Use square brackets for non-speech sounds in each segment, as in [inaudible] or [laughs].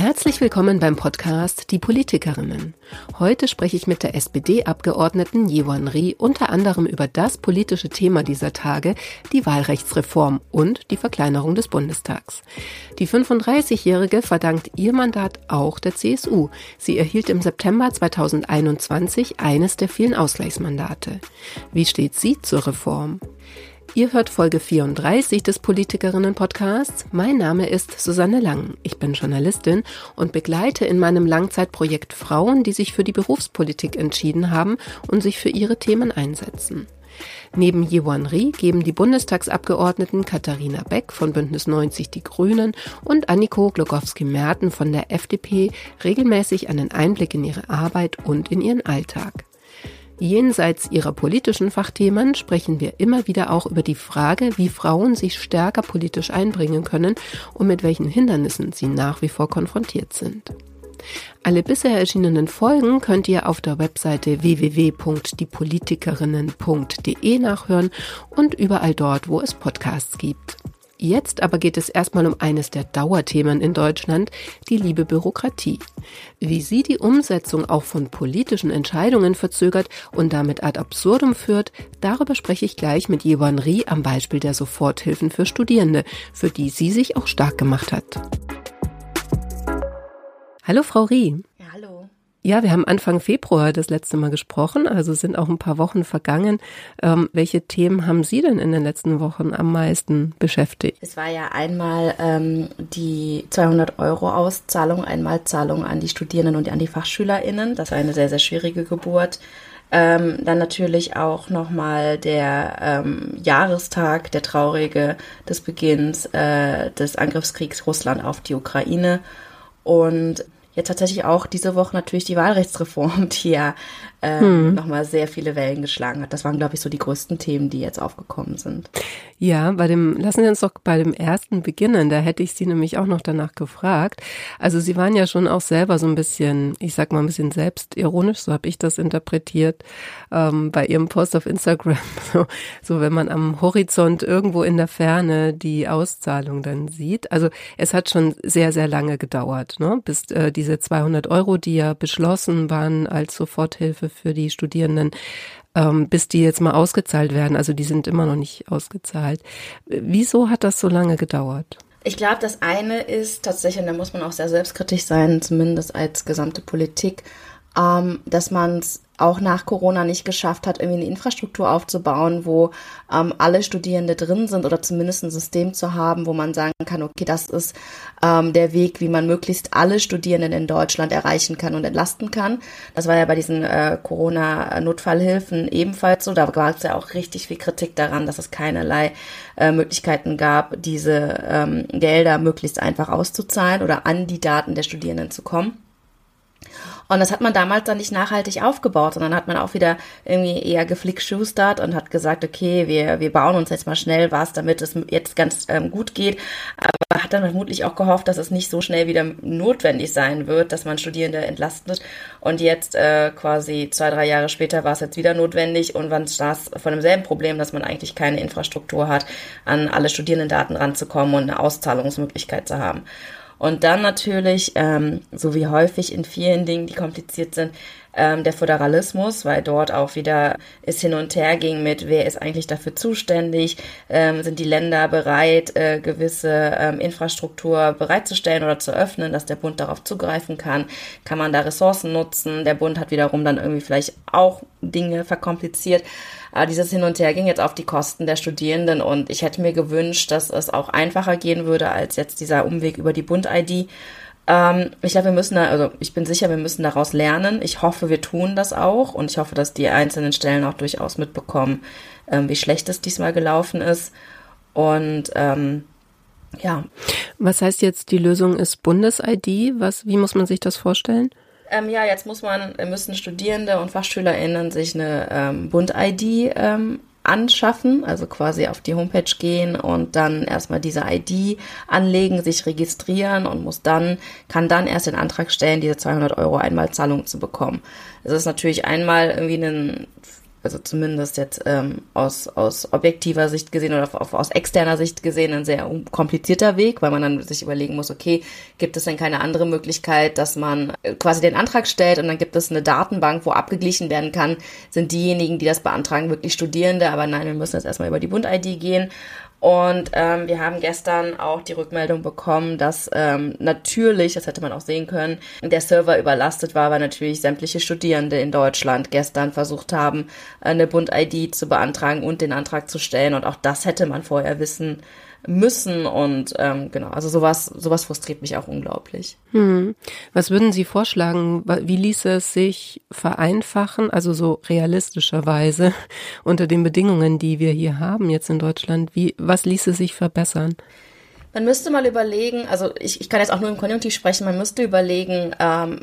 Herzlich willkommen beim Podcast Die Politikerinnen. Heute spreche ich mit der SPD-Abgeordneten Yewan Ri unter anderem über das politische Thema dieser Tage, die Wahlrechtsreform und die Verkleinerung des Bundestags. Die 35-Jährige verdankt ihr Mandat auch der CSU. Sie erhielt im September 2021 eines der vielen Ausgleichsmandate. Wie steht sie zur Reform? Ihr hört Folge 34 des Politikerinnen-Podcasts. Mein Name ist Susanne Lang. Ich bin Journalistin und begleite in meinem Langzeitprojekt Frauen, die sich für die Berufspolitik entschieden haben und sich für ihre Themen einsetzen. Neben Yewan Ri geben die Bundestagsabgeordneten Katharina Beck von Bündnis 90 Die Grünen und Anniko Glogowski-Merten von der FDP regelmäßig einen Einblick in ihre Arbeit und in ihren Alltag. Jenseits ihrer politischen Fachthemen sprechen wir immer wieder auch über die Frage, wie Frauen sich stärker politisch einbringen können und mit welchen Hindernissen sie nach wie vor konfrontiert sind. Alle bisher erschienenen Folgen könnt ihr auf der Webseite www.diepolitikerinnen.de nachhören und überall dort, wo es Podcasts gibt. Jetzt aber geht es erstmal um eines der Dauerthemen in Deutschland, die liebe Bürokratie. Wie sie die Umsetzung auch von politischen Entscheidungen verzögert und damit ad absurdum führt, darüber spreche ich gleich mit Jewan Rie am Beispiel der Soforthilfen für Studierende, für die sie sich auch stark gemacht hat. Hallo Frau Rie. Ja, wir haben Anfang Februar das letzte Mal gesprochen, also sind auch ein paar Wochen vergangen. Ähm, welche Themen haben Sie denn in den letzten Wochen am meisten beschäftigt? Es war ja einmal ähm, die 200 Euro Auszahlung, Einmalzahlung an die Studierenden und an die FachschülerInnen. Das war eine sehr, sehr schwierige Geburt. Ähm, dann natürlich auch nochmal der ähm, Jahrestag, der traurige des Beginns äh, des Angriffskriegs Russland auf die Ukraine. Und jetzt tatsächlich auch diese Woche natürlich die Wahlrechtsreform, [laughs] die ja ähm, hm. nochmal sehr viele Wellen geschlagen hat. Das waren, glaube ich, so die größten Themen, die jetzt aufgekommen sind. Ja, bei dem, lassen Sie uns doch bei dem ersten beginnen. Da hätte ich Sie nämlich auch noch danach gefragt. Also Sie waren ja schon auch selber so ein bisschen, ich sag mal ein bisschen selbstironisch, so habe ich das interpretiert, ähm, bei Ihrem Post auf Instagram. [laughs] So, so wenn man am Horizont irgendwo in der Ferne die Auszahlung dann sieht. Also es hat schon sehr, sehr lange gedauert, ne? bis äh, diese 200 Euro, die ja beschlossen waren als Soforthilfe für die Studierenden, ähm, bis die jetzt mal ausgezahlt werden. Also die sind immer noch nicht ausgezahlt. Wieso hat das so lange gedauert? Ich glaube, das eine ist tatsächlich, und da muss man auch sehr selbstkritisch sein, zumindest als gesamte Politik, ähm, dass man es auch nach Corona nicht geschafft hat, irgendwie eine Infrastruktur aufzubauen, wo ähm, alle Studierende drin sind oder zumindest ein System zu haben, wo man sagen kann, okay, das ist ähm, der Weg, wie man möglichst alle Studierenden in Deutschland erreichen kann und entlasten kann. Das war ja bei diesen äh, Corona-Notfallhilfen ebenfalls so. Da gab es ja auch richtig viel Kritik daran, dass es keinerlei äh, Möglichkeiten gab, diese ähm, Gelder möglichst einfach auszuzahlen oder an die Daten der Studierenden zu kommen. Und das hat man damals dann nicht nachhaltig aufgebaut, sondern hat man auch wieder irgendwie eher geflickschustert und hat gesagt, okay, wir, wir bauen uns jetzt mal schnell was, damit es jetzt ganz ähm, gut geht. Aber hat dann vermutlich auch gehofft, dass es nicht so schnell wieder notwendig sein wird, dass man Studierende entlastet. Und jetzt äh, quasi zwei, drei Jahre später war es jetzt wieder notwendig und man saß von demselben Problem, dass man eigentlich keine Infrastruktur hat, an alle Studierendendaten ranzukommen und eine Auszahlungsmöglichkeit zu haben. Und dann natürlich, ähm, so wie häufig in vielen Dingen, die kompliziert sind, ähm, der Föderalismus, weil dort auch wieder es hin und her ging mit, wer ist eigentlich dafür zuständig, ähm, sind die Länder bereit, äh, gewisse ähm, Infrastruktur bereitzustellen oder zu öffnen, dass der Bund darauf zugreifen kann, kann man da Ressourcen nutzen, der Bund hat wiederum dann irgendwie vielleicht auch Dinge verkompliziert. Aber dieses Hin und Her ging jetzt auf die Kosten der Studierenden und ich hätte mir gewünscht, dass es auch einfacher gehen würde als jetzt dieser Umweg über die Bund-ID. Ähm, ich glaube, wir müssen da, also ich bin sicher, wir müssen daraus lernen. Ich hoffe, wir tun das auch und ich hoffe, dass die einzelnen Stellen auch durchaus mitbekommen, ähm, wie schlecht es diesmal gelaufen ist. Und ähm, ja. Was heißt jetzt, die Lösung ist Bundes-ID? Was, wie muss man sich das vorstellen? Ähm, ja, jetzt muss man, müssen Studierende und FachschülerInnen sich eine ähm, Bund-ID ähm, anschaffen, also quasi auf die Homepage gehen und dann erstmal diese ID anlegen, sich registrieren und muss dann, kann dann erst den Antrag stellen, diese 200 Euro Einmalzahlung zu bekommen. Es ist natürlich einmal irgendwie ein also zumindest jetzt ähm, aus, aus objektiver Sicht gesehen oder auf, aus externer Sicht gesehen ein sehr komplizierter Weg, weil man dann sich überlegen muss, okay, gibt es denn keine andere Möglichkeit, dass man äh, quasi den Antrag stellt und dann gibt es eine Datenbank, wo abgeglichen werden kann, sind diejenigen, die das beantragen, wirklich Studierende, aber nein, wir müssen jetzt erstmal über die Bund-ID gehen und ähm, wir haben gestern auch die Rückmeldung bekommen, dass ähm, natürlich, das hätte man auch sehen können, der Server überlastet war, weil natürlich sämtliche Studierende in Deutschland gestern versucht haben, eine Bund-ID zu beantragen und den Antrag zu stellen. Und auch das hätte man vorher wissen müssen und ähm, genau, also sowas, sowas frustriert mich auch unglaublich. Hm. Was würden Sie vorschlagen? Wie ließe es sich vereinfachen, also so realistischerweise [laughs] unter den Bedingungen, die wir hier haben jetzt in Deutschland? Wie, was ließe sich verbessern? Man müsste mal überlegen, also ich, ich kann jetzt auch nur im Konjunktiv sprechen, man müsste überlegen, ähm,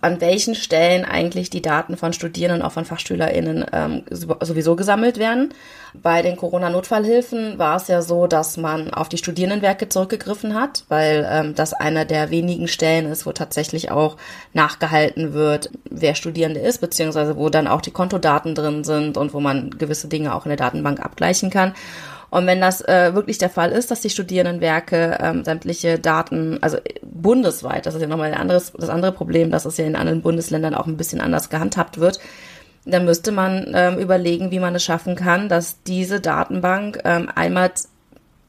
an welchen Stellen eigentlich die Daten von Studierenden, auch von FachschülerInnen ähm, sowieso gesammelt werden. Bei den Corona-Notfallhilfen war es ja so, dass man auf die Studierendenwerke zurückgegriffen hat, weil ähm, das einer der wenigen Stellen ist, wo tatsächlich auch nachgehalten wird, wer Studierende ist, beziehungsweise wo dann auch die Kontodaten drin sind und wo man gewisse Dinge auch in der Datenbank abgleichen kann. Und wenn das äh, wirklich der Fall ist, dass die Studierendenwerke ähm, sämtliche Daten, also bundesweit, das ist ja nochmal ein anderes, das andere Problem, dass es ja in anderen Bundesländern auch ein bisschen anders gehandhabt wird, dann müsste man ähm, überlegen, wie man es schaffen kann, dass diese Datenbank ähm, einmal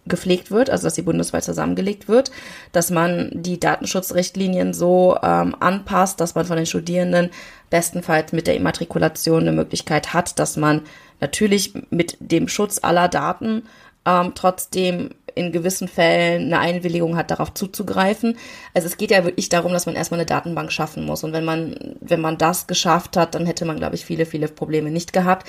gepflegt wird, also dass sie bundesweit zusammengelegt wird, dass man die Datenschutzrichtlinien so ähm, anpasst, dass man von den Studierenden bestenfalls mit der Immatrikulation eine Möglichkeit hat, dass man natürlich mit dem Schutz aller Daten ähm, trotzdem in gewissen Fällen eine Einwilligung hat, darauf zuzugreifen. Also es geht ja wirklich darum, dass man erstmal eine Datenbank schaffen muss. Und wenn man, wenn man das geschafft hat, dann hätte man, glaube ich, viele, viele Probleme nicht gehabt.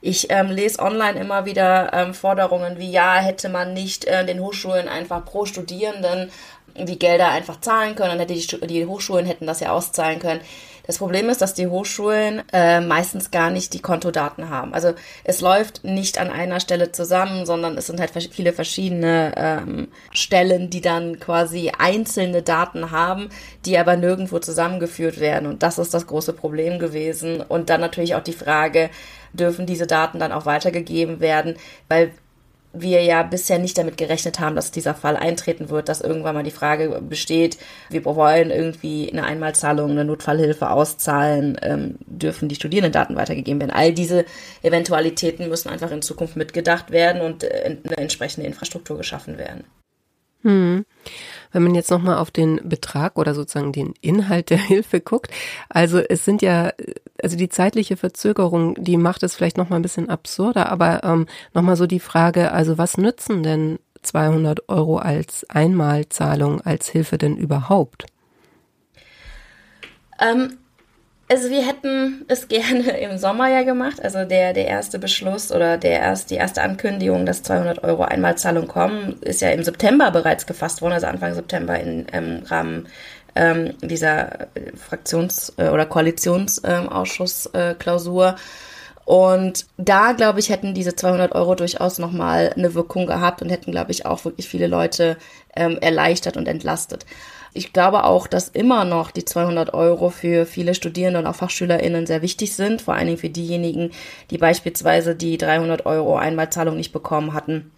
Ich ähm, lese online immer wieder ähm, Forderungen wie, ja, hätte man nicht äh, den Hochschulen einfach pro Studierenden die Gelder einfach zahlen können, dann hätte die, die Hochschulen hätten das ja auszahlen können. Das Problem ist, dass die Hochschulen äh, meistens gar nicht die Kontodaten haben. Also es läuft nicht an einer Stelle zusammen, sondern es sind halt viele verschiedene ähm, Stellen, die dann quasi einzelne Daten haben, die aber nirgendwo zusammengeführt werden. Und das ist das große Problem gewesen. Und dann natürlich auch die Frage, dürfen diese Daten dann auch weitergegeben werden? Weil wir ja bisher nicht damit gerechnet haben, dass dieser Fall eintreten wird, dass irgendwann mal die Frage besteht, wir wollen irgendwie eine Einmalzahlung, eine Notfallhilfe auszahlen, ähm, dürfen die Studierendendaten weitergegeben werden. All diese Eventualitäten müssen einfach in Zukunft mitgedacht werden und äh, eine entsprechende Infrastruktur geschaffen werden. Hm. Wenn man jetzt nochmal auf den Betrag oder sozusagen den Inhalt der Hilfe guckt, also es sind ja, also die zeitliche Verzögerung, die macht es vielleicht nochmal ein bisschen absurder, aber ähm, nochmal so die Frage, also was nützen denn 200 Euro als Einmalzahlung, als Hilfe denn überhaupt? Ähm, also wir hätten es [laughs] gerne im Sommer ja gemacht. Also der, der erste Beschluss oder der erst, die erste Ankündigung, dass 200 Euro Einmalzahlung kommen, ist ja im September bereits gefasst worden, also Anfang September im ähm, Rahmen ähm, dieser Fraktions- äh, oder Koalitionsausschussklausur. Und da, glaube ich, hätten diese 200 Euro durchaus nochmal eine Wirkung gehabt und hätten, glaube ich, auch wirklich viele Leute ähm, erleichtert und entlastet. Ich glaube auch, dass immer noch die 200 Euro für viele Studierende und auch FachschülerInnen sehr wichtig sind, vor allen Dingen für diejenigen, die beispielsweise die 300 Euro Einmalzahlung nicht bekommen hatten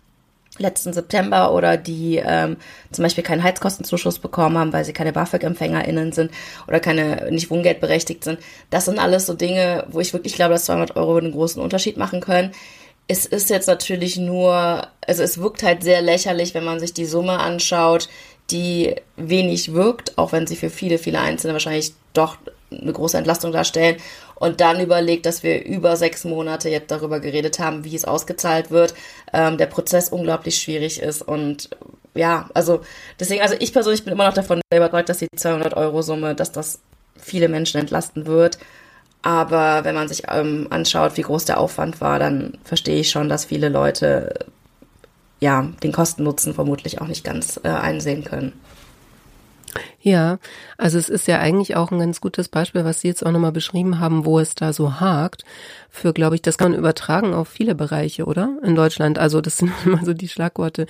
letzten September oder die ähm, zum Beispiel keinen Heizkostenzuschuss bekommen haben, weil sie keine BAföG-EmpfängerInnen sind oder keine nicht wohngeldberechtigt sind. Das sind alles so Dinge, wo ich wirklich glaube, dass 200 Euro einen großen Unterschied machen können. Es ist jetzt natürlich nur, also es wirkt halt sehr lächerlich, wenn man sich die Summe anschaut, die wenig wirkt, auch wenn sie für viele, viele Einzelne wahrscheinlich doch eine große Entlastung darstellen. Und dann überlegt, dass wir über sechs Monate jetzt darüber geredet haben, wie es ausgezahlt wird, ähm, der Prozess unglaublich schwierig ist und ja, also deswegen, also ich persönlich bin immer noch davon überzeugt, dass die 200 Euro Summe, dass das viele Menschen entlasten wird. Aber wenn man sich ähm, anschaut, wie groß der Aufwand war, dann verstehe ich schon, dass viele Leute ja den Kosten-Nutzen vermutlich auch nicht ganz äh, einsehen können. Ja, also es ist ja eigentlich auch ein ganz gutes Beispiel, was Sie jetzt auch nochmal beschrieben haben, wo es da so hakt. Für, glaube ich, das kann man übertragen auf viele Bereiche, oder? In Deutschland. Also das [laughs] sind immer so die Schlagworte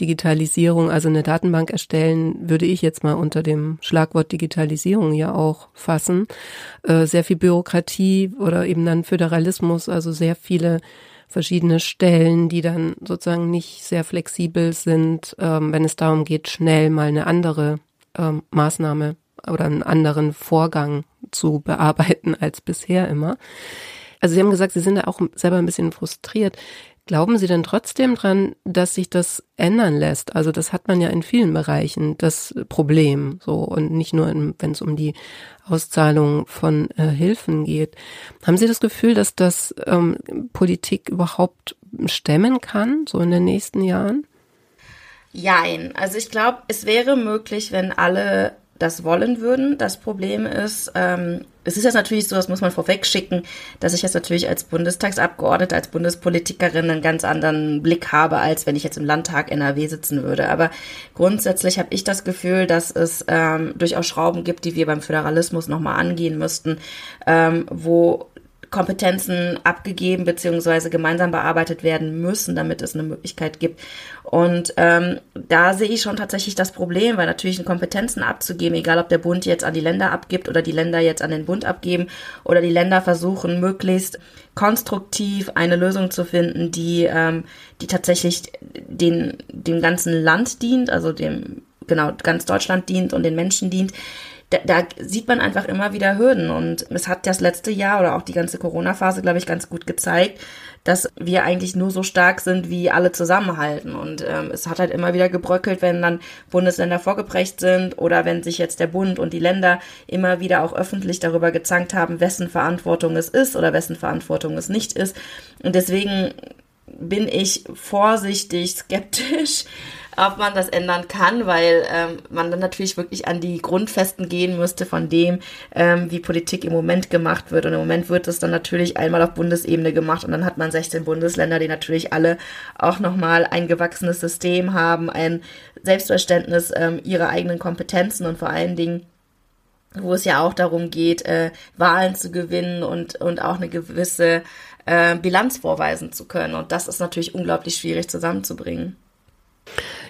Digitalisierung, also eine Datenbank erstellen, würde ich jetzt mal unter dem Schlagwort Digitalisierung ja auch fassen. Äh, sehr viel Bürokratie oder eben dann Föderalismus, also sehr viele verschiedene Stellen, die dann sozusagen nicht sehr flexibel sind, ähm, wenn es darum geht, schnell mal eine andere ähm, Maßnahme oder einen anderen Vorgang zu bearbeiten als bisher immer. Also Sie haben gesagt, Sie sind da auch selber ein bisschen frustriert. Glauben Sie denn trotzdem dran, dass sich das ändern lässt? Also das hat man ja in vielen Bereichen, das Problem, so und nicht nur, wenn es um die Auszahlung von äh, Hilfen geht. Haben Sie das Gefühl, dass das ähm, Politik überhaupt stemmen kann, so in den nächsten Jahren? Jein. Also ich glaube, es wäre möglich, wenn alle das wollen würden. Das Problem ist, ähm, es ist jetzt natürlich so, das muss man vorweg schicken, dass ich jetzt natürlich als Bundestagsabgeordnete, als Bundespolitikerin einen ganz anderen Blick habe, als wenn ich jetzt im Landtag NRW sitzen würde. Aber grundsätzlich habe ich das Gefühl, dass es ähm, durchaus Schrauben gibt, die wir beim Föderalismus nochmal angehen müssten, ähm, wo Kompetenzen abgegeben bzw. gemeinsam bearbeitet werden müssen, damit es eine Möglichkeit gibt. Und ähm, da sehe ich schon tatsächlich das Problem, weil natürlich Kompetenzen abzugeben, egal ob der Bund jetzt an die Länder abgibt oder die Länder jetzt an den Bund abgeben oder die Länder versuchen, möglichst konstruktiv eine Lösung zu finden, die, ähm, die tatsächlich den, dem ganzen Land dient, also dem, genau, ganz Deutschland dient und den Menschen dient da, da sieht man einfach immer wieder Hürden. Und es hat das letzte Jahr oder auch die ganze Corona-Phase, glaube ich, ganz gut gezeigt, dass wir eigentlich nur so stark sind, wie alle zusammenhalten. Und ähm, es hat halt immer wieder gebröckelt, wenn dann Bundesländer vorgeprägt sind oder wenn sich jetzt der Bund und die Länder immer wieder auch öffentlich darüber gezankt haben, wessen Verantwortung es ist oder wessen Verantwortung es nicht ist. Und deswegen bin ich vorsichtig skeptisch, ob man das ändern kann, weil ähm, man dann natürlich wirklich an die Grundfesten gehen müsste von dem, ähm, wie Politik im Moment gemacht wird. Und im Moment wird es dann natürlich einmal auf Bundesebene gemacht und dann hat man 16 Bundesländer, die natürlich alle auch nochmal ein gewachsenes System haben, ein Selbstverständnis ähm, ihrer eigenen Kompetenzen und vor allen Dingen wo es ja auch darum geht, äh, Wahlen zu gewinnen und, und auch eine gewisse äh, Bilanz vorweisen zu können. Und das ist natürlich unglaublich schwierig zusammenzubringen.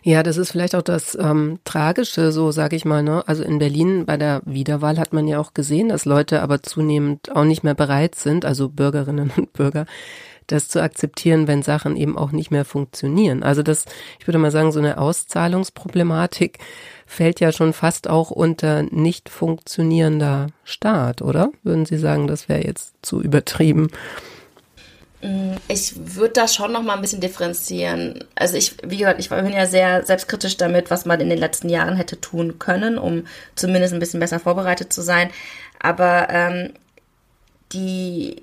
Ja, das ist vielleicht auch das ähm, Tragische, so sage ich mal. Ne? Also in Berlin bei der Wiederwahl hat man ja auch gesehen, dass Leute aber zunehmend auch nicht mehr bereit sind, also Bürgerinnen [laughs] und Bürger, das zu akzeptieren, wenn Sachen eben auch nicht mehr funktionieren. Also das, ich würde mal sagen, so eine Auszahlungsproblematik fällt ja schon fast auch unter nicht funktionierender Staat, oder? Würden Sie sagen, das wäre jetzt zu übertrieben? Mm, ich würde da schon noch mal ein bisschen differenzieren. Also ich, wie gesagt, ich bin ja sehr selbstkritisch damit, was man in den letzten Jahren hätte tun können, um zumindest ein bisschen besser vorbereitet zu sein. Aber ähm, die,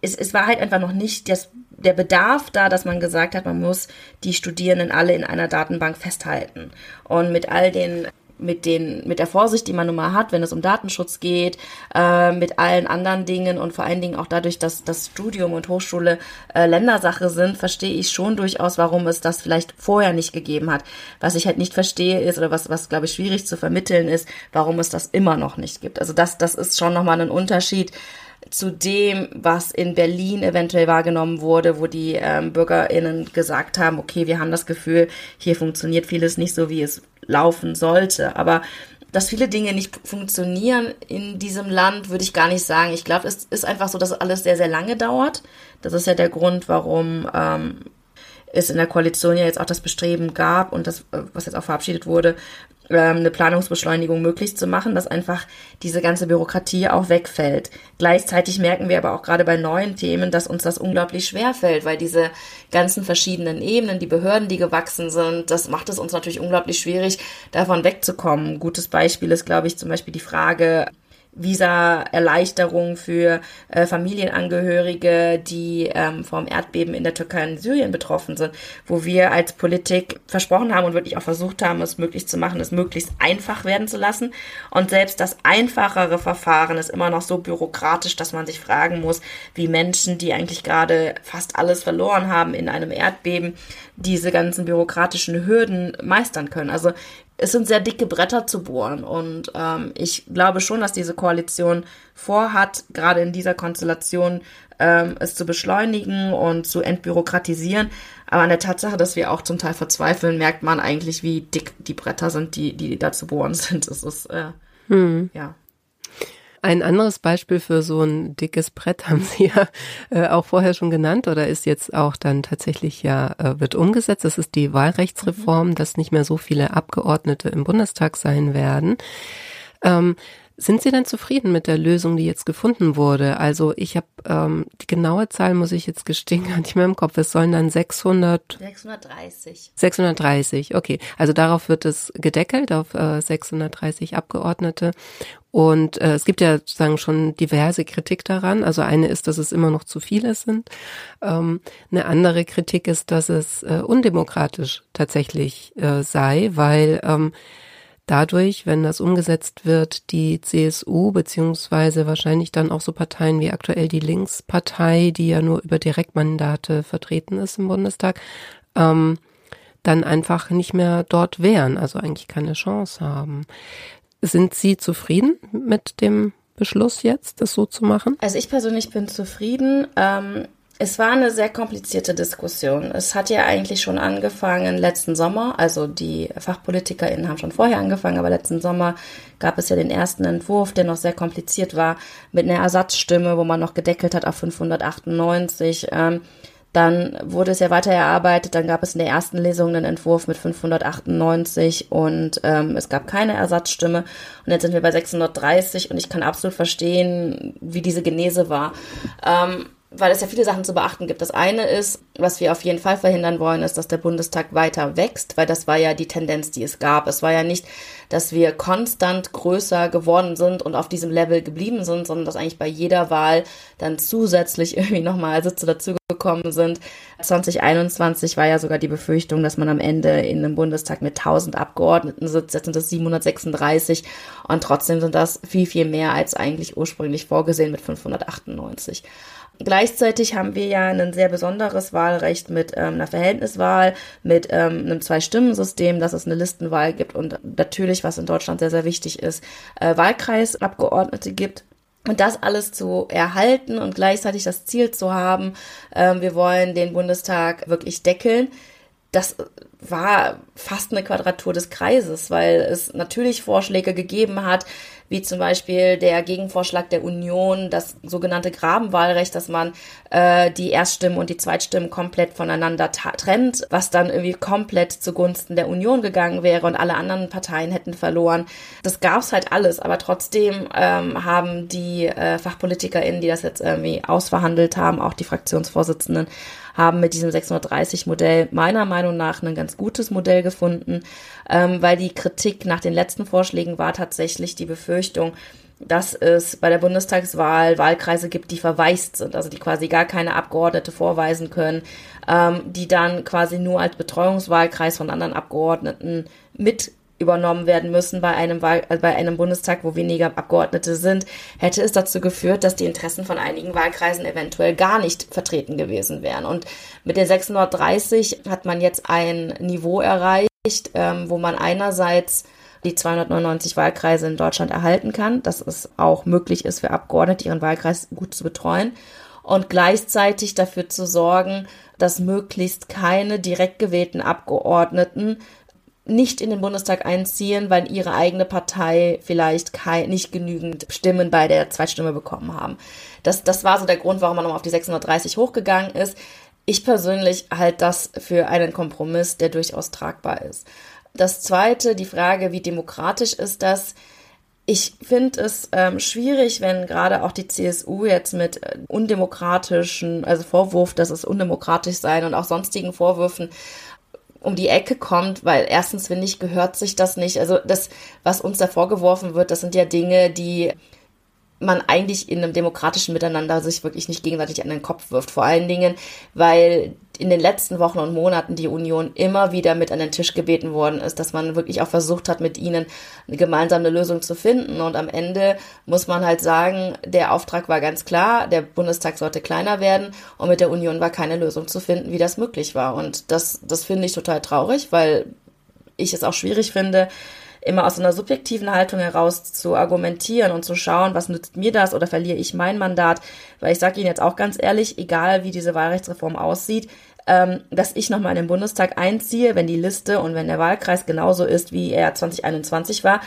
es, es war halt einfach noch nicht das, der Bedarf da, dass man gesagt hat, man muss die Studierenden alle in einer Datenbank festhalten. Und mit all den mit den, mit der Vorsicht, die man nun mal hat, wenn es um Datenschutz geht, äh, mit allen anderen Dingen und vor allen Dingen auch dadurch, dass das Studium und Hochschule äh, Ländersache sind, verstehe ich schon durchaus, warum es das vielleicht vorher nicht gegeben hat. Was ich halt nicht verstehe ist, oder was, was glaube ich schwierig zu vermitteln ist, warum es das immer noch nicht gibt. Also das, das ist schon nochmal ein Unterschied zu dem, was in Berlin eventuell wahrgenommen wurde, wo die ähm, BürgerInnen gesagt haben, okay, wir haben das Gefühl, hier funktioniert vieles nicht so, wie es laufen sollte. Aber dass viele Dinge nicht funktionieren in diesem Land, würde ich gar nicht sagen. Ich glaube, es ist einfach so, dass alles sehr, sehr lange dauert. Das ist ja der Grund, warum ähm, es in der Koalition ja jetzt auch das Bestreben gab und das, äh, was jetzt auch verabschiedet wurde, ähm, eine Planungsbeschleunigung möglich zu machen, dass einfach diese ganze Bürokratie auch wegfällt. Gleichzeitig merken wir aber auch gerade bei neuen Themen, dass uns das unglaublich schwer fällt, weil diese ganzen verschiedenen Ebenen, die Behörden, die gewachsen sind, das macht es uns natürlich unglaublich schwierig, davon wegzukommen. Gutes Beispiel ist, glaube ich, zum Beispiel die Frage, Visa-Erleichterung für äh, Familienangehörige, die ähm, vom Erdbeben in der Türkei und Syrien betroffen sind, wo wir als Politik versprochen haben und wirklich auch versucht haben, es möglich zu machen, es möglichst einfach werden zu lassen. Und selbst das einfachere Verfahren ist immer noch so bürokratisch, dass man sich fragen muss, wie Menschen, die eigentlich gerade fast alles verloren haben in einem Erdbeben, diese ganzen bürokratischen Hürden meistern können. Also es sind sehr dicke Bretter zu bohren. Und ähm, ich glaube schon, dass diese Koalition vorhat, gerade in dieser Konstellation ähm, es zu beschleunigen und zu entbürokratisieren. Aber an der Tatsache, dass wir auch zum Teil verzweifeln, merkt man eigentlich, wie dick die Bretter sind, die, die da zu bohren [laughs] sind. Es ist, äh, hm. ja. Ein anderes Beispiel für so ein dickes Brett [laughs] haben Sie ja äh, auch vorher schon genannt oder ist jetzt auch dann tatsächlich ja, äh, wird umgesetzt. Das ist die Wahlrechtsreform, mhm. dass nicht mehr so viele Abgeordnete im Bundestag sein werden. Ähm, sind Sie denn zufrieden mit der Lösung, die jetzt gefunden wurde? Also ich habe ähm, die genaue Zahl muss ich jetzt gestehen [laughs] gar nicht mehr im Kopf. Es sollen dann 600 630 630. Okay, also darauf wird es gedeckelt auf äh, 630 Abgeordnete und äh, es gibt ja sozusagen schon diverse Kritik daran. Also eine ist, dass es immer noch zu viele sind. Ähm, eine andere Kritik ist, dass es äh, undemokratisch tatsächlich äh, sei, weil ähm, dadurch, wenn das umgesetzt wird, die CSU beziehungsweise wahrscheinlich dann auch so Parteien wie aktuell die Linkspartei, die ja nur über Direktmandate vertreten ist im Bundestag, ähm, dann einfach nicht mehr dort wären, also eigentlich keine Chance haben. Sind Sie zufrieden mit dem Beschluss jetzt, das so zu machen? Also ich persönlich bin zufrieden. Ähm es war eine sehr komplizierte Diskussion. Es hat ja eigentlich schon angefangen letzten Sommer. Also die FachpolitikerInnen haben schon vorher angefangen, aber letzten Sommer gab es ja den ersten Entwurf, der noch sehr kompliziert war, mit einer Ersatzstimme, wo man noch gedeckelt hat auf 598. Ähm, dann wurde es ja weiter erarbeitet. Dann gab es in der ersten Lesung einen Entwurf mit 598 und ähm, es gab keine Ersatzstimme. Und jetzt sind wir bei 630 und ich kann absolut verstehen, wie diese Genese war. Weil es ja viele Sachen zu beachten gibt. Das eine ist, was wir auf jeden Fall verhindern wollen, ist, dass der Bundestag weiter wächst, weil das war ja die Tendenz, die es gab. Es war ja nicht, dass wir konstant größer geworden sind und auf diesem Level geblieben sind, sondern dass eigentlich bei jeder Wahl dann zusätzlich [laughs] irgendwie nochmal Sitze dazugekommen sind. 2021 war ja sogar die Befürchtung, dass man am Ende in einem Bundestag mit 1000 Abgeordneten sitzt. Jetzt sind es 736 und trotzdem sind das viel, viel mehr als eigentlich ursprünglich vorgesehen mit 598. Gleichzeitig haben wir ja ein sehr besonderes Wahlrecht mit ähm, einer Verhältniswahl, mit ähm, einem Zwei-Stimmen-System, dass es eine Listenwahl gibt und natürlich, was in Deutschland sehr, sehr wichtig ist, äh, Wahlkreisabgeordnete gibt. Und das alles zu erhalten und gleichzeitig das Ziel zu haben, äh, wir wollen den Bundestag wirklich deckeln, das war fast eine Quadratur des Kreises, weil es natürlich Vorschläge gegeben hat, wie zum Beispiel der Gegenvorschlag der Union, das sogenannte Grabenwahlrecht, dass man äh, die Erststimmen und die Zweitstimmen komplett voneinander trennt, was dann irgendwie komplett zugunsten der Union gegangen wäre und alle anderen Parteien hätten verloren. Das gab's halt alles, aber trotzdem ähm, haben die äh, FachpolitikerInnen, die das jetzt irgendwie ausverhandelt haben, auch die Fraktionsvorsitzenden, haben mit diesem 630-Modell meiner Meinung nach ein ganz gutes Modell gefunden, ähm, weil die Kritik nach den letzten Vorschlägen war tatsächlich die Befürchtung, dass es bei der Bundestagswahl Wahlkreise gibt, die verwaist sind, also die quasi gar keine Abgeordnete vorweisen können, ähm, die dann quasi nur als Betreuungswahlkreis von anderen Abgeordneten mit übernommen werden müssen bei einem, Wahl, äh, bei einem Bundestag, wo weniger Abgeordnete sind, hätte es dazu geführt, dass die Interessen von einigen Wahlkreisen eventuell gar nicht vertreten gewesen wären. Und mit der 630 hat man jetzt ein Niveau erreicht, ähm, wo man einerseits die 299 Wahlkreise in Deutschland erhalten kann, dass es auch möglich ist für Abgeordnete, ihren Wahlkreis gut zu betreuen und gleichzeitig dafür zu sorgen, dass möglichst keine direkt gewählten Abgeordneten nicht in den Bundestag einziehen, weil ihre eigene Partei vielleicht kein, nicht genügend Stimmen bei der Zweitstimme bekommen haben. Das, das war so der Grund, warum man nochmal auf die 630 hochgegangen ist. Ich persönlich halte das für einen Kompromiss, der durchaus tragbar ist. Das zweite, die Frage, wie demokratisch ist das? Ich finde es ähm, schwierig, wenn gerade auch die CSU jetzt mit äh, undemokratischen, also Vorwurf, dass es undemokratisch sei und auch sonstigen Vorwürfen um die Ecke kommt, weil erstens finde ich, gehört sich das nicht. Also das, was uns da vorgeworfen wird, das sind ja Dinge, die man eigentlich in einem demokratischen Miteinander sich wirklich nicht gegenseitig an den Kopf wirft. Vor allen Dingen, weil in den letzten Wochen und Monaten die Union immer wieder mit an den Tisch gebeten worden ist, dass man wirklich auch versucht hat, mit ihnen eine gemeinsame Lösung zu finden. Und am Ende muss man halt sagen, der Auftrag war ganz klar, der Bundestag sollte kleiner werden und mit der Union war keine Lösung zu finden, wie das möglich war. Und das, das finde ich total traurig, weil ich es auch schwierig finde, immer aus einer subjektiven Haltung heraus zu argumentieren und zu schauen, was nützt mir das oder verliere ich mein Mandat. Weil ich sage Ihnen jetzt auch ganz ehrlich, egal wie diese Wahlrechtsreform aussieht, ähm, dass ich nochmal in den Bundestag einziehe, wenn die Liste und wenn der Wahlkreis genauso ist, wie er 2021 war,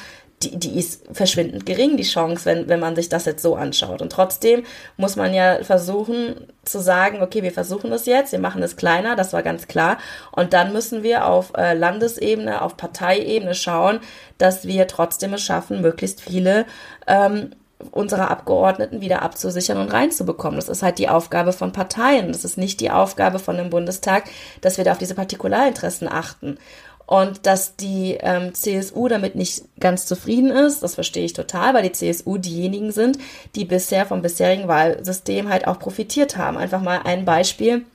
die, die ist verschwindend gering, die Chance, wenn, wenn man sich das jetzt so anschaut. Und trotzdem muss man ja versuchen zu sagen, okay, wir versuchen es jetzt, wir machen es kleiner, das war ganz klar. Und dann müssen wir auf äh, Landesebene, auf Parteiebene schauen, dass wir trotzdem es schaffen, möglichst viele ähm, unserer Abgeordneten wieder abzusichern und reinzubekommen. Das ist halt die Aufgabe von Parteien. Das ist nicht die Aufgabe von dem Bundestag, dass wir da auf diese Partikularinteressen achten. Und dass die ähm, CSU damit nicht ganz zufrieden ist, das verstehe ich total, weil die CSU diejenigen sind, die bisher vom bisherigen Wahlsystem halt auch profitiert haben. Einfach mal ein Beispiel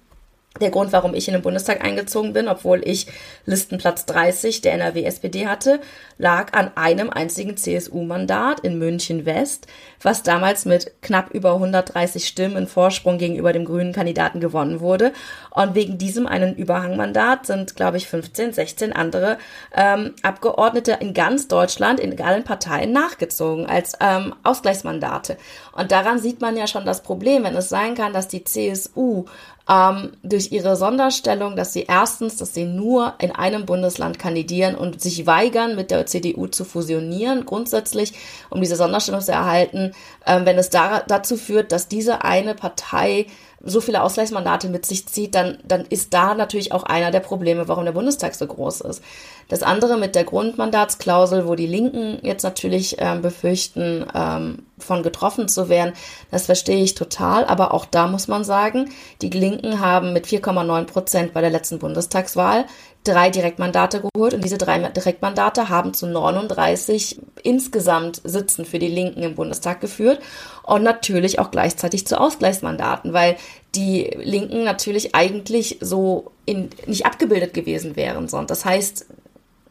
der Grund, warum ich in den Bundestag eingezogen bin, obwohl ich Listenplatz 30 der NRW-SPD hatte, lag an einem einzigen CSU-Mandat in München West, was damals mit knapp über 130 Stimmen Vorsprung gegenüber dem grünen Kandidaten gewonnen wurde. Und wegen diesem einen Überhangmandat sind, glaube ich, 15, 16 andere ähm, Abgeordnete in ganz Deutschland, in allen Parteien nachgezogen als ähm, Ausgleichsmandate. Und daran sieht man ja schon das Problem, wenn es sein kann, dass die CSU ähm, durch ihre Sonderstellung, dass sie erstens, dass sie nur in einem Bundesland kandidieren und sich weigern, mit der CDU zu fusionieren, grundsätzlich, um diese Sonderstellung zu erhalten, ähm, wenn es da, dazu führt, dass diese eine Partei so viele Ausgleichsmandate mit sich zieht, dann, dann ist da natürlich auch einer der Probleme, warum der Bundestag so groß ist. Das andere mit der Grundmandatsklausel, wo die Linken jetzt natürlich ähm, befürchten, ähm, von getroffen zu werden, das verstehe ich total. Aber auch da muss man sagen, die Linken haben mit 4,9 Prozent bei der letzten Bundestagswahl drei Direktmandate geholt und diese drei Direktmandate haben zu 39 insgesamt Sitzen für die Linken im Bundestag geführt und natürlich auch gleichzeitig zu Ausgleichsmandaten, weil die Linken natürlich eigentlich so in, nicht abgebildet gewesen wären. Sonst. Das heißt,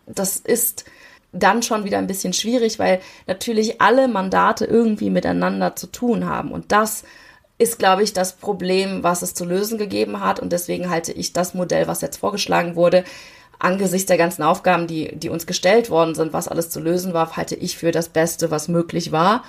das ist dann schon wieder ein bisschen schwierig, weil natürlich alle Mandate irgendwie miteinander zu tun haben und das ist, glaube ich, das Problem, was es zu lösen gegeben hat. Und deswegen halte ich das Modell, was jetzt vorgeschlagen wurde, angesichts der ganzen Aufgaben, die, die uns gestellt worden sind, was alles zu lösen war, halte ich für das Beste, was möglich war.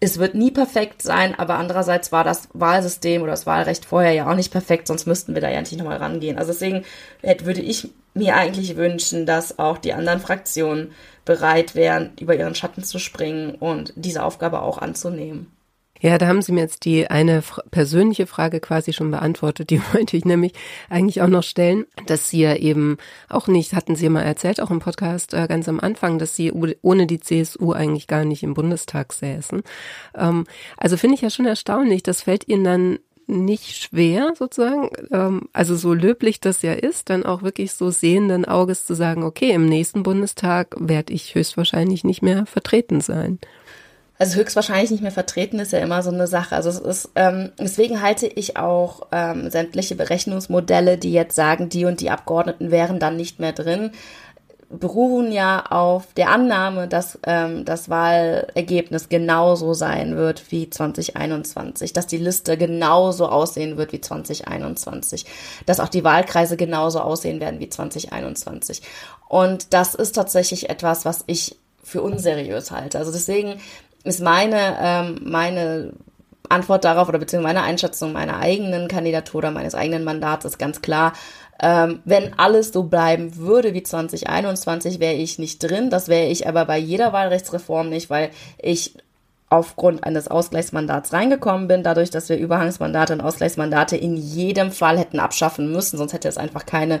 Es wird nie perfekt sein, aber andererseits war das Wahlsystem oder das Wahlrecht vorher ja auch nicht perfekt, sonst müssten wir da ja nicht nochmal rangehen. Also deswegen würde ich mir eigentlich wünschen, dass auch die anderen Fraktionen bereit wären, über ihren Schatten zu springen und diese Aufgabe auch anzunehmen. Ja, da haben Sie mir jetzt die eine persönliche Frage quasi schon beantwortet. Die [laughs] wollte ich nämlich eigentlich auch noch stellen, dass Sie ja eben auch nicht, hatten Sie mal erzählt, auch im Podcast äh, ganz am Anfang, dass Sie ohne die CSU eigentlich gar nicht im Bundestag säßen. Ähm, also finde ich ja schon erstaunlich. Das fällt Ihnen dann nicht schwer sozusagen, ähm, also so löblich das ja ist, dann auch wirklich so sehenden Auges zu sagen, okay, im nächsten Bundestag werde ich höchstwahrscheinlich nicht mehr vertreten sein also höchstwahrscheinlich nicht mehr vertreten ist ja immer so eine Sache. Also es ist, ähm, deswegen halte ich auch ähm, sämtliche Berechnungsmodelle, die jetzt sagen, die und die Abgeordneten wären dann nicht mehr drin, beruhen ja auf der Annahme, dass ähm, das Wahlergebnis genauso sein wird wie 2021, dass die Liste genauso aussehen wird wie 2021, dass auch die Wahlkreise genauso aussehen werden wie 2021. Und das ist tatsächlich etwas, was ich für unseriös halte. Also deswegen ist meine, ähm, meine Antwort darauf oder beziehungsweise meine Einschätzung meiner eigenen Kandidatur oder meines eigenen Mandats ist ganz klar, ähm, wenn alles so bleiben würde wie 2021, wäre ich nicht drin. Das wäre ich aber bei jeder Wahlrechtsreform nicht, weil ich aufgrund eines Ausgleichsmandats reingekommen bin, dadurch, dass wir Überhangsmandate und Ausgleichsmandate in jedem Fall hätten abschaffen müssen, sonst hätte es einfach keine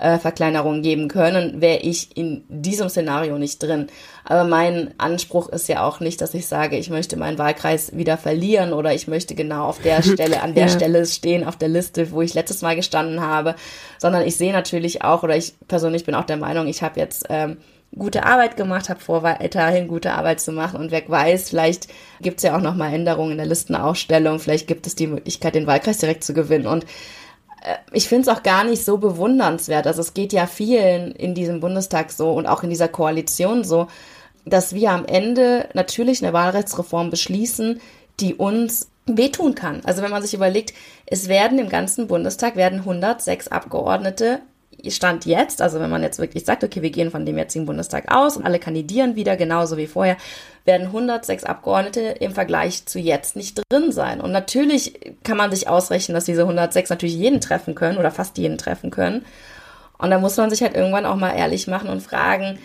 äh, Verkleinerung geben können, wäre ich in diesem Szenario nicht drin. Aber mein Anspruch ist ja auch nicht, dass ich sage, ich möchte meinen Wahlkreis wieder verlieren oder ich möchte genau auf der [laughs] Stelle, an der ja. Stelle stehen auf der Liste, wo ich letztes Mal gestanden habe, sondern ich sehe natürlich auch, oder ich persönlich bin auch der Meinung, ich habe jetzt ähm, gute Arbeit gemacht, habe vor, weiterhin gute Arbeit zu machen und wer weiß, vielleicht gibt es ja auch nochmal Änderungen in der Listenausstellung, vielleicht gibt es die Möglichkeit, den Wahlkreis direkt zu gewinnen und äh, ich finde es auch gar nicht so bewundernswert. Also es geht ja vielen in diesem Bundestag so und auch in dieser Koalition so, dass wir am Ende natürlich eine Wahlrechtsreform beschließen, die uns wehtun kann. Also wenn man sich überlegt, es werden im ganzen Bundestag werden 106 Abgeordnete Stand jetzt, also wenn man jetzt wirklich sagt, okay, wir gehen von dem jetzigen Bundestag aus und alle kandidieren wieder genauso wie vorher, werden 106 Abgeordnete im Vergleich zu jetzt nicht drin sein. Und natürlich kann man sich ausrechnen, dass diese 106 natürlich jeden treffen können oder fast jeden treffen können. Und da muss man sich halt irgendwann auch mal ehrlich machen und fragen,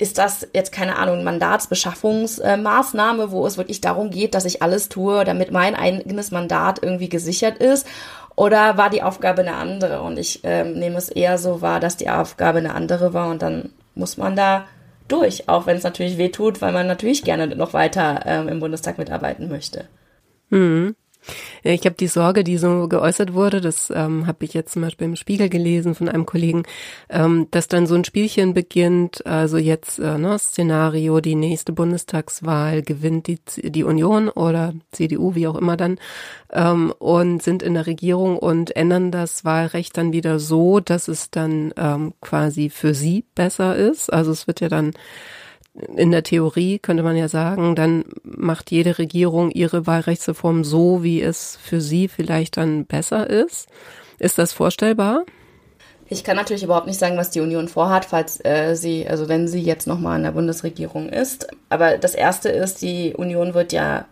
ist das jetzt keine Ahnung, Mandatsbeschaffungsmaßnahme, wo es wirklich darum geht, dass ich alles tue, damit mein eigenes Mandat irgendwie gesichert ist? Oder war die Aufgabe eine andere? Und ich ähm, nehme es eher so wahr, dass die Aufgabe eine andere war und dann muss man da durch, auch wenn es natürlich weh tut, weil man natürlich gerne noch weiter ähm, im Bundestag mitarbeiten möchte. Mhm. Ich habe die Sorge, die so geäußert wurde, das ähm, habe ich jetzt zum Beispiel im Spiegel gelesen von einem Kollegen, ähm, dass dann so ein Spielchen beginnt, also jetzt äh, ne, Szenario, die nächste Bundestagswahl gewinnt die, die Union oder CDU, wie auch immer dann, ähm, und sind in der Regierung und ändern das Wahlrecht dann wieder so, dass es dann ähm, quasi für sie besser ist. Also es wird ja dann in der Theorie könnte man ja sagen, dann macht jede Regierung ihre Wahlrechtsreform so, wie es für sie vielleicht dann besser ist. Ist das vorstellbar? Ich kann natürlich überhaupt nicht sagen, was die Union vorhat, falls äh, sie, also wenn sie jetzt nochmal in der Bundesregierung ist. Aber das erste ist, die Union wird ja,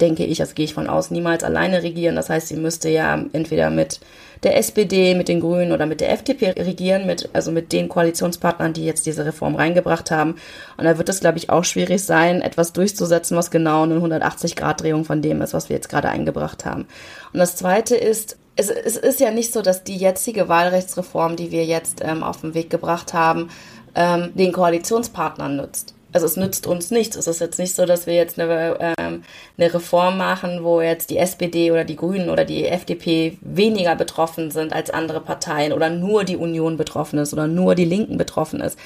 denke ich, das gehe ich von aus, niemals alleine regieren. Das heißt, sie müsste ja entweder mit der SPD, mit den Grünen oder mit der FDP regieren, mit, also mit den Koalitionspartnern, die jetzt diese Reform reingebracht haben. Und da wird es, glaube ich, auch schwierig sein, etwas durchzusetzen, was genau eine 180-Grad-Drehung von dem ist, was wir jetzt gerade eingebracht haben. Und das Zweite ist, es, es ist ja nicht so, dass die jetzige Wahlrechtsreform, die wir jetzt ähm, auf den Weg gebracht haben, ähm, den Koalitionspartnern nützt also es nützt uns nichts. Es ist jetzt nicht so, dass wir jetzt eine, ähm, eine Reform machen, wo jetzt die SPD oder die Grünen oder die FDP weniger betroffen sind als andere Parteien oder nur die Union betroffen ist oder nur die Linken betroffen ist.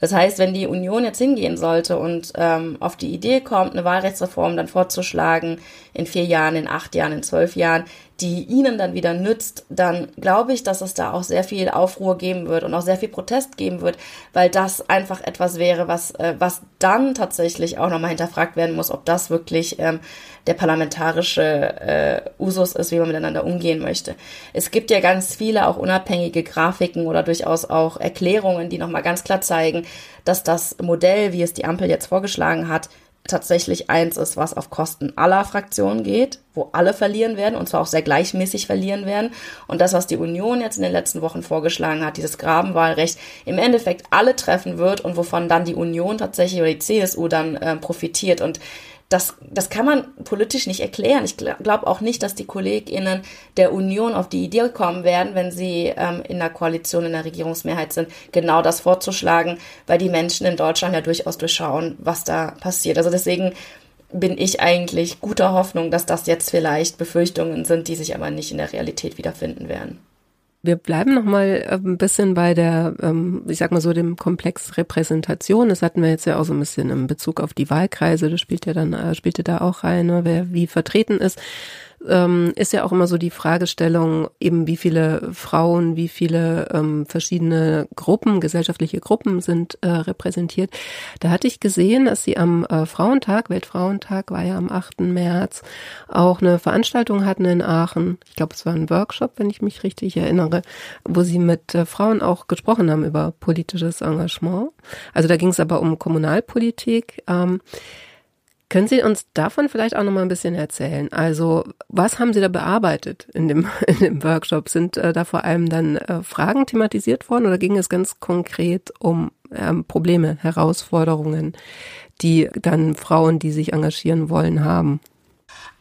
Das heißt, wenn die Union jetzt hingehen sollte und ähm, auf die Idee kommt, eine Wahlrechtsreform dann vorzuschlagen in vier Jahren, in acht Jahren, in zwölf Jahren, die ihnen dann wieder nützt, dann glaube ich, dass es da auch sehr viel Aufruhr geben wird und auch sehr viel Protest geben wird, weil das einfach etwas wäre, was, äh, was dann tatsächlich auch nochmal hinterfragt werden muss, ob das wirklich ähm, der parlamentarische äh, Usus ist, wie man miteinander umgehen möchte. Es gibt ja ganz viele auch unabhängige Grafiken oder durchaus auch Erklärungen, die nochmal ganz klar zeigen, dass das Modell, wie es die Ampel jetzt vorgeschlagen hat, tatsächlich eins ist, was auf Kosten aller Fraktionen geht, wo alle verlieren werden und zwar auch sehr gleichmäßig verlieren werden. Und das, was die Union jetzt in den letzten Wochen vorgeschlagen hat, dieses Grabenwahlrecht, im Endeffekt alle treffen wird und wovon dann die Union tatsächlich oder die CSU dann äh, profitiert. Und das, das kann man politisch nicht erklären. Ich glaube auch nicht, dass die KollegInnen der Union auf die Idee kommen werden, wenn sie ähm, in der Koalition, in der Regierungsmehrheit sind, genau das vorzuschlagen, weil die Menschen in Deutschland ja durchaus durchschauen, was da passiert. Also deswegen bin ich eigentlich guter Hoffnung, dass das jetzt vielleicht Befürchtungen sind, die sich aber nicht in der Realität wiederfinden werden. Wir bleiben noch mal äh, ein bisschen bei der, ähm, ich sag mal so, dem Komplex Repräsentation. Das hatten wir jetzt ja auch so ein bisschen im Bezug auf die Wahlkreise. Das spielt ja dann, äh, spielte da auch rein, ne, wer wie vertreten ist ähm, ist ja auch immer so die Fragestellung, eben wie viele Frauen, wie viele ähm, verschiedene Gruppen, gesellschaftliche Gruppen sind äh, repräsentiert. Da hatte ich gesehen, dass sie am äh, Frauentag, Weltfrauentag war ja am 8. März, auch eine Veranstaltung hatten in Aachen. Ich glaube, es war ein Workshop, wenn ich mich richtig erinnere, wo sie mit äh, Frauen auch gesprochen haben über politisches Engagement. Also da ging es aber um Kommunalpolitik. Ähm, können Sie uns davon vielleicht auch noch mal ein bisschen erzählen? Also, was haben Sie da bearbeitet in dem, [laughs] in dem Workshop? Sind äh, da vor allem dann äh, Fragen thematisiert worden oder ging es ganz konkret um ähm, Probleme, Herausforderungen, die dann Frauen, die sich engagieren wollen, haben?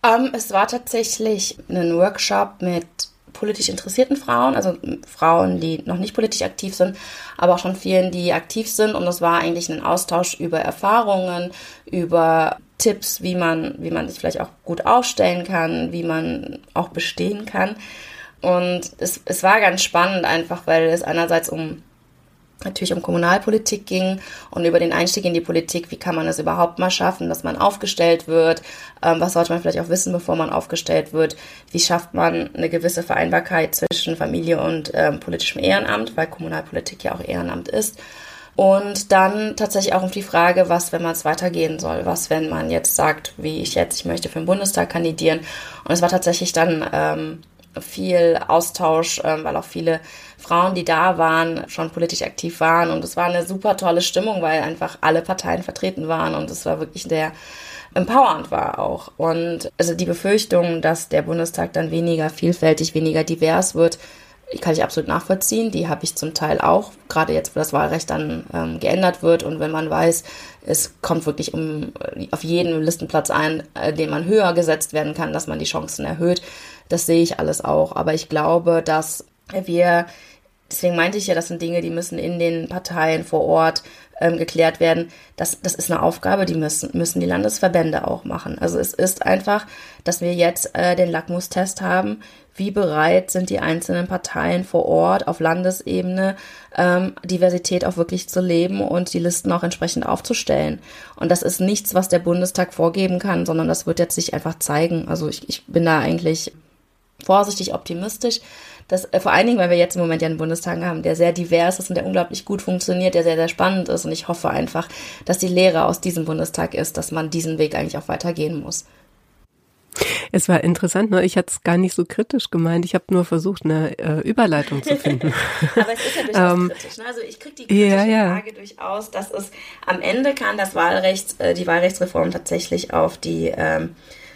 Ähm, es war tatsächlich ein Workshop mit politisch interessierten Frauen, also Frauen, die noch nicht politisch aktiv sind, aber auch schon vielen, die aktiv sind. Und es war eigentlich ein Austausch über Erfahrungen, über Tipps, wie man, wie man sich vielleicht auch gut aufstellen kann, wie man auch bestehen kann. Und es, es war ganz spannend einfach, weil es einerseits um natürlich um Kommunalpolitik ging und über den Einstieg in die Politik, wie kann man es überhaupt mal schaffen, dass man aufgestellt wird, ähm, was sollte man vielleicht auch wissen, bevor man aufgestellt wird, wie schafft man eine gewisse Vereinbarkeit zwischen Familie und ähm, politischem Ehrenamt, weil Kommunalpolitik ja auch Ehrenamt ist. Und dann tatsächlich auch auf die Frage, was, wenn man es weitergehen soll, was, wenn man jetzt sagt, wie ich jetzt, ich möchte für den Bundestag kandidieren. Und es war tatsächlich dann ähm, viel Austausch, ähm, weil auch viele Frauen, die da waren, schon politisch aktiv waren. Und es war eine super tolle Stimmung, weil einfach alle Parteien vertreten waren und es war wirklich der empowernd war auch. Und also die Befürchtung, dass der Bundestag dann weniger vielfältig, weniger divers wird, die kann ich absolut nachvollziehen. Die habe ich zum Teil auch, gerade jetzt, wo das Wahlrecht dann ähm, geändert wird und wenn man weiß, es kommt wirklich um auf jeden Listenplatz ein, äh, den man höher gesetzt werden kann, dass man die Chancen erhöht. Das sehe ich alles auch. Aber ich glaube, dass wir, deswegen meinte ich ja, das sind Dinge, die müssen in den Parteien vor Ort ähm, geklärt werden. Das, das ist eine Aufgabe, die müssen, müssen die Landesverbände auch machen. Also es ist einfach, dass wir jetzt äh, den Lackmustest haben. Wie bereit sind die einzelnen Parteien vor Ort auf Landesebene, ähm, Diversität auch wirklich zu leben und die Listen auch entsprechend aufzustellen? Und das ist nichts, was der Bundestag vorgeben kann, sondern das wird jetzt sich einfach zeigen. Also ich, ich bin da eigentlich vorsichtig optimistisch, dass äh, vor allen Dingen, weil wir jetzt im Moment ja einen Bundestag haben, der sehr divers ist und der unglaublich gut funktioniert, der sehr, sehr spannend ist. Und ich hoffe einfach, dass die Lehre aus diesem Bundestag ist, dass man diesen Weg eigentlich auch weitergehen muss. Es war interessant, nur ich hatte es gar nicht so kritisch gemeint. Ich habe nur versucht, eine äh, Überleitung zu finden. [laughs] Aber es ist ja durchaus ähm, kritisch. Ne? Also ich kriege die kritische ja, ja. Frage durchaus, dass es am Ende kann das Wahlrecht, äh, die Wahlrechtsreform tatsächlich auf die ähm,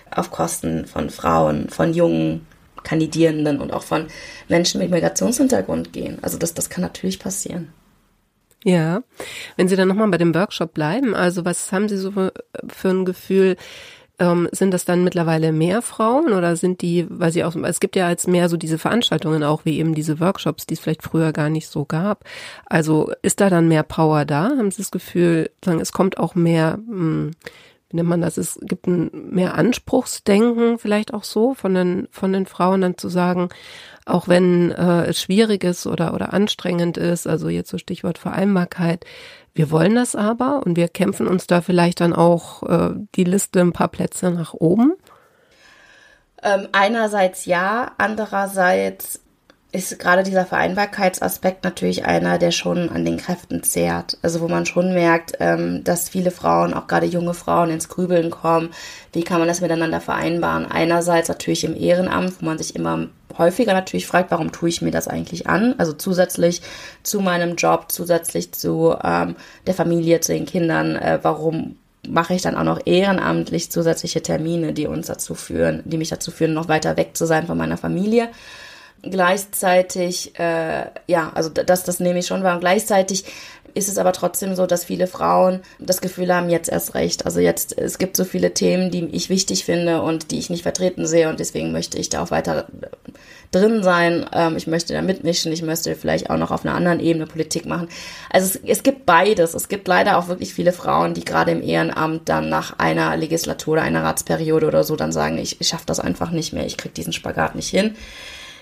auf Kosten von Frauen, von jungen Kandidierenden und auch von Menschen mit Migrationshintergrund gehen. Also das, das kann natürlich passieren. Ja, wenn Sie dann nochmal bei dem Workshop bleiben, also was haben Sie so für, ein Gefühl, ähm, sind das dann mittlerweile mehr Frauen oder sind die, weil sie auch, es gibt ja jetzt mehr so diese Veranstaltungen auch, wie eben diese Workshops, die es vielleicht früher gar nicht so gab. Also ist da dann mehr Power da? Haben Sie das Gefühl, sagen, es kommt auch mehr, mh, hm, wie nennt man das? Es gibt ein mehr Anspruchsdenken vielleicht auch so von den, von den Frauen dann zu sagen, auch wenn äh, es schwierig ist oder, oder anstrengend ist, also jetzt so Stichwort Vereinbarkeit, wir wollen das aber und wir kämpfen uns da vielleicht dann auch äh, die Liste ein paar Plätze nach oben. Ähm, einerseits ja, andererseits ist gerade dieser Vereinbarkeitsaspekt natürlich einer, der schon an den Kräften zehrt. Also wo man schon merkt, ähm, dass viele Frauen, auch gerade junge Frauen, ins Grübeln kommen. Wie kann man das miteinander vereinbaren? Einerseits natürlich im Ehrenamt, wo man sich immer häufiger natürlich fragt, warum tue ich mir das eigentlich an? Also zusätzlich zu meinem Job, zusätzlich zu ähm, der Familie, zu den Kindern, äh, warum mache ich dann auch noch ehrenamtlich zusätzliche Termine, die uns dazu führen, die mich dazu führen, noch weiter weg zu sein von meiner Familie gleichzeitig, äh, ja, also das, das nehme ich schon wahr. Und gleichzeitig ist es aber trotzdem so, dass viele Frauen das Gefühl haben, jetzt erst recht. Also jetzt, es gibt so viele Themen, die ich wichtig finde und die ich nicht vertreten sehe und deswegen möchte ich da auch weiter drin sein. Ähm, ich möchte da mitmischen. Ich möchte vielleicht auch noch auf einer anderen Ebene Politik machen. Also es, es gibt beides. Es gibt leider auch wirklich viele Frauen, die gerade im Ehrenamt dann nach einer Legislatur oder einer Ratsperiode oder so dann sagen, ich, ich schaffe das einfach nicht mehr. Ich kriege diesen Spagat nicht hin.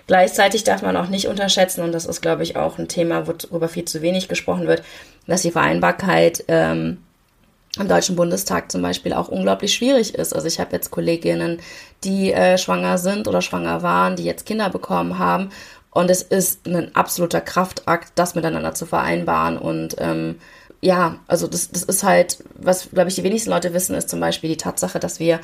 Gleichzeitig darf man auch nicht unterschätzen, und das ist, glaube ich, auch ein Thema, worüber viel zu wenig gesprochen wird, dass die Vereinbarkeit ähm, im Deutschen Bundestag zum Beispiel auch unglaublich schwierig ist. Also ich habe jetzt Kolleginnen, die äh, schwanger sind oder schwanger waren, die jetzt Kinder bekommen haben. Und es ist ein absoluter Kraftakt, das miteinander zu vereinbaren. Und ähm, ja, also das, das ist halt, was, glaube ich, die wenigsten Leute wissen, ist zum Beispiel die Tatsache, dass wir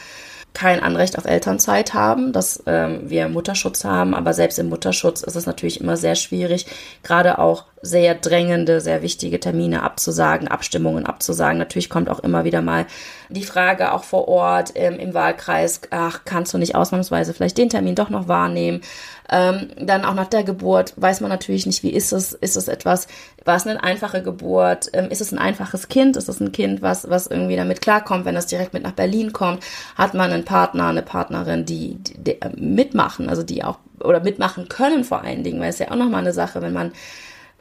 kein Anrecht auf Elternzeit haben, dass ähm, wir Mutterschutz haben, aber selbst im Mutterschutz ist es natürlich immer sehr schwierig, gerade auch sehr drängende, sehr wichtige Termine abzusagen, Abstimmungen abzusagen. Natürlich kommt auch immer wieder mal die Frage auch vor Ort ähm, im Wahlkreis, ach, kannst du nicht ausnahmsweise vielleicht den Termin doch noch wahrnehmen? Ähm, dann auch nach der Geburt weiß man natürlich nicht, wie ist es, ist es etwas, war es eine einfache Geburt, ähm, ist es ein einfaches Kind, ist es ein Kind, was, was irgendwie damit klarkommt, wenn es direkt mit nach Berlin kommt, hat man einen Partner, eine Partnerin, die, die, die mitmachen, also die auch, oder mitmachen können vor allen Dingen, weil es ja auch nochmal eine Sache, wenn man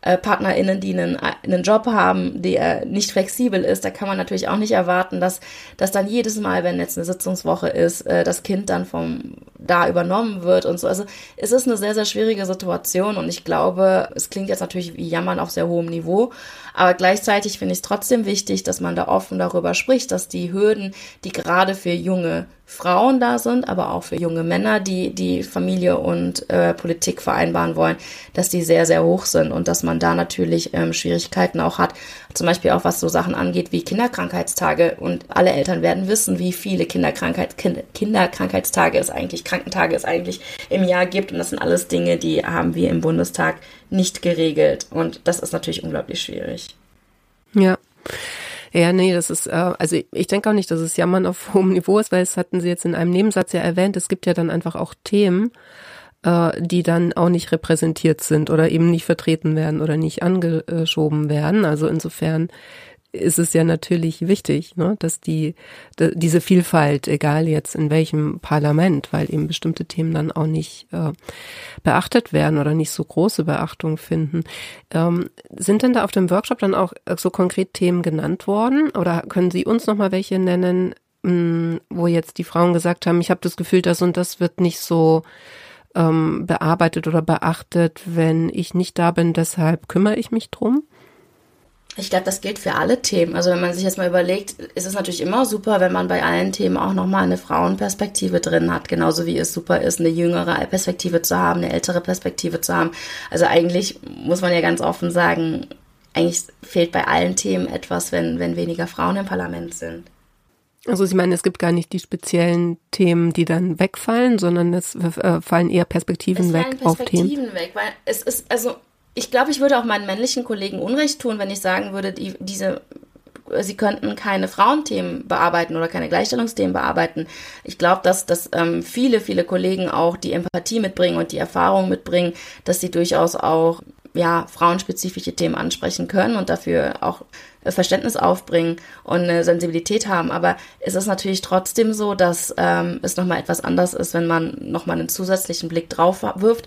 äh, PartnerInnen, die einen, einen Job haben, der nicht flexibel ist, da kann man natürlich auch nicht erwarten, dass, dass dann jedes Mal, wenn jetzt eine Sitzungswoche ist, äh, das Kind dann vom da übernommen wird und so. Also es ist eine sehr, sehr schwierige Situation und ich glaube, es klingt jetzt natürlich wie Jammern auf sehr hohem Niveau, aber gleichzeitig finde ich es trotzdem wichtig, dass man da offen darüber spricht, dass die Hürden, die gerade für junge Frauen da sind, aber auch für junge Männer, die die Familie und äh, Politik vereinbaren wollen, dass die sehr, sehr hoch sind und dass man man da natürlich ähm, Schwierigkeiten auch hat. Zum Beispiel auch was so Sachen angeht wie Kinderkrankheitstage. Und alle Eltern werden wissen, wie viele Kinderkrankheit, kind, Kinderkrankheitstage es eigentlich, Krankentage es eigentlich im Jahr gibt. Und das sind alles Dinge, die haben wir im Bundestag nicht geregelt. Und das ist natürlich unglaublich schwierig. Ja. Ja, nee, das ist, äh, also ich denke auch nicht, dass es Jammern auf [laughs] hohem Niveau ist, weil es hatten Sie jetzt in einem Nebensatz ja erwähnt, es gibt ja dann einfach auch Themen, äh, die dann auch nicht repräsentiert sind oder eben nicht vertreten werden oder nicht angeschoben werden. Also insofern ist es ja natürlich wichtig, ne, dass die, die diese Vielfalt, egal jetzt in welchem Parlament, weil eben bestimmte Themen dann auch nicht äh, beachtet werden oder nicht so große Beachtung finden. Ähm, sind denn da auf dem Workshop dann auch so konkret Themen genannt worden oder können Sie uns noch mal welche nennen, mh, hm, wo jetzt die Frauen gesagt haben, ich habe das Gefühl, das und das wird nicht so ähm, bearbeitet oder beachtet, wenn ich nicht da bin, deshalb kümmere ich mich drum? Ich glaube, das gilt für alle Themen. Also wenn man sich jetzt mal überlegt, ist es natürlich immer super, wenn man bei allen Themen auch nochmal eine Frauenperspektive drin hat. Genauso wie es super ist, eine jüngere Perspektive zu haben, eine ältere Perspektive zu haben. Also eigentlich muss man ja ganz offen sagen, eigentlich fehlt bei allen Themen etwas, wenn, wenn weniger Frauen im Parlament sind. Also Sie meinen, es gibt gar nicht die speziellen Themen, die dann wegfallen, sondern es äh, fallen eher Perspektiven es weg Perspektiven auf Themen. Perspektiven weg, weil es ist, also ich glaube, ich würde auch meinen männlichen Kollegen Unrecht tun, wenn ich sagen würde, die, diese, sie könnten keine Frauenthemen bearbeiten oder keine Gleichstellungsthemen bearbeiten. Ich glaube, dass, dass ähm, viele, viele Kollegen auch die Empathie mitbringen und die Erfahrung mitbringen, dass sie durchaus auch ja, frauenspezifische Themen ansprechen können und dafür auch Verständnis aufbringen und eine Sensibilität haben. Aber es ist natürlich trotzdem so, dass ähm, es nochmal etwas anders ist, wenn man nochmal einen zusätzlichen Blick drauf wirft.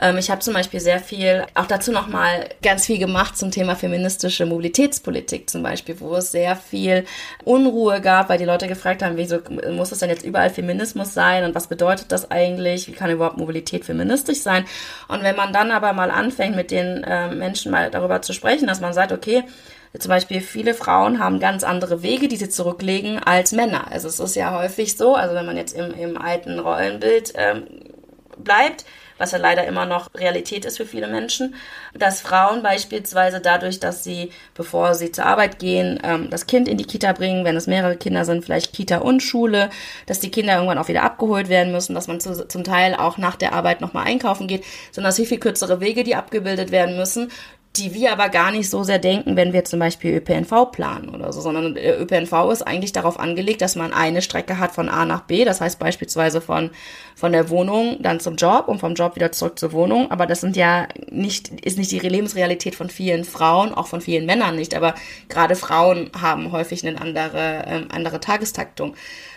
Ähm, ich habe zum Beispiel sehr viel, auch dazu nochmal ganz viel gemacht zum Thema feministische Mobilitätspolitik zum Beispiel, wo es sehr viel Unruhe gab, weil die Leute gefragt haben, wieso muss es denn jetzt überall Feminismus sein und was bedeutet das eigentlich? Wie kann überhaupt Mobilität feministisch sein? Und wenn man dann aber mal anfängt, mit den äh, Menschen mal darüber zu sprechen, dass man sagt, okay, zum Beispiel viele Frauen haben ganz andere Wege, die sie zurücklegen als Männer. Also es ist ja häufig so, also wenn man jetzt im, im alten Rollenbild ähm, bleibt, was ja leider immer noch Realität ist für viele Menschen, dass Frauen beispielsweise dadurch, dass sie, bevor sie zur Arbeit gehen, ähm, das Kind in die Kita bringen, wenn es mehrere Kinder sind, vielleicht Kita und Schule, dass die Kinder irgendwann auch wieder abgeholt werden müssen, dass man zu, zum Teil auch nach der Arbeit nochmal einkaufen geht, sondern dass viel, viel kürzere Wege, die abgebildet werden müssen die wir aber gar nicht so sehr denken, wenn wir zum Beispiel ÖPNV planen oder so, sondern äh, ÖPNV ist eigentlich darauf angelegt, dass man eine Strecke hat von A nach B, das heißt beispielsweise von, von der Wohnung dann zum Job und vom Job wieder zurück zur Wohnung, aber das sind ja nicht, ist nicht die Lebensrealität von vielen Frauen, auch von vielen Männern nicht, aber gerade Frauen haben häufig eine andere, ähm, andere Tagestaktung.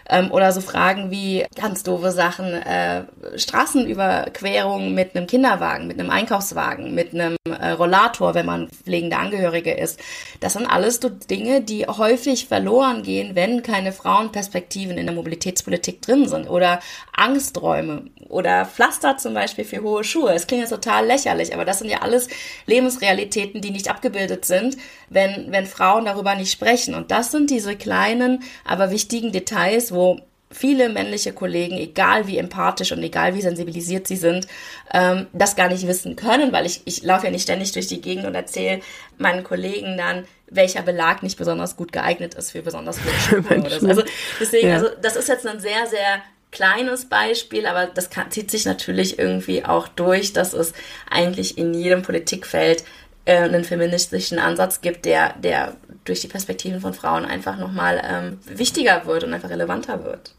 Ähm, oder so Fragen wie ganz doofe Sachen, äh, Straßenüberquerung mit einem Kinderwagen, mit einem Einkaufswagen, mit einem äh, Rollator, wenn man pflegende Angehörige ist. Das sind alles so Dinge, die häufig verloren gehen, wenn keine Frauenperspektiven in der Mobilitätspolitik drin sind. Oder Angsträume oder Pflaster zum Beispiel für hohe Schuhe. Es klingt jetzt total lächerlich, aber das sind ja alles Lebensrealitäten, die nicht abgebildet sind, wenn, wenn Frauen darüber nicht sprechen. Und das sind diese kleinen, aber wichtigen Details, wo viele männliche Kollegen, egal wie empathisch und egal wie sensibilisiert sie sind, ähm, das gar nicht wissen können, weil ich, ich laufe ja nicht ständig durch die Gegend und erzähle meinen Kollegen dann, welcher Belag nicht besonders gut geeignet ist für besonders gute [laughs] Schuhe oder so. Also deswegen, ja. also das ist jetzt ein sehr, sehr kleines Beispiel, aber das kann, zieht sich natürlich irgendwie auch durch, dass es eigentlich in jedem Politikfeld äh, einen feministischen Ansatz gibt, der, der durch die Perspektiven von Frauen einfach nochmal ähm, wichtiger wird und einfach relevanter wird.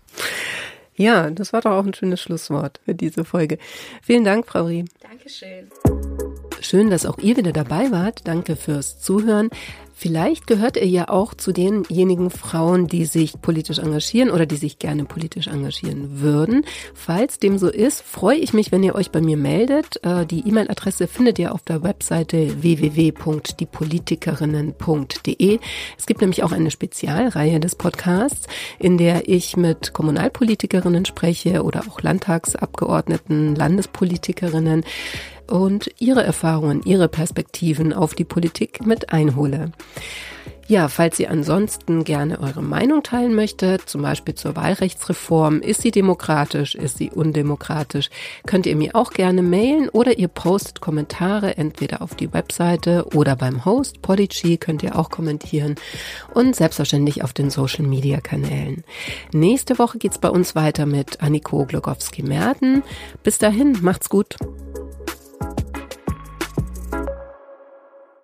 Ja, das war doch auch ein schönes Schlusswort für diese Folge. Vielen Dank, Frau Rie. Dankeschön. Schön, dass auch ihr wieder dabei wart. Danke fürs Zuhören. Vielleicht gehört ihr ja auch zu denjenigen Frauen, die sich politisch engagieren oder die sich gerne politisch engagieren würden. Falls dem so ist, freue ich mich, wenn ihr euch bei mir meldet. Äh, die E-Mail-Adresse findet ihr auf der Webseite www.diepolitikerinnen.de. Es gibt nämlich auch eine Spezialreihe des Podcasts, in der ich mit Kommunalpolitikerinnen spreche oder auch Landtagsabgeordneten, Landespolitikerinnen und ihre Erfahrungen, ihre Perspektiven auf die Politik mit einhole. Ja, falls ihr ansonsten gerne eure Meinung teilen möchtet, zum Beispiel zur Wahlrechtsreform, ist sie demokratisch, ist sie undemokratisch, könnt ihr mir auch gerne mailen oder ihr postet Kommentare entweder auf die Webseite oder beim Host Podigy könnt ihr auch kommentieren und selbstverständlich auf den Social Media Kanälen. Nächste Woche geht's bei uns weiter mit Anniko Glogowski-Merten. Bis dahin, macht's gut.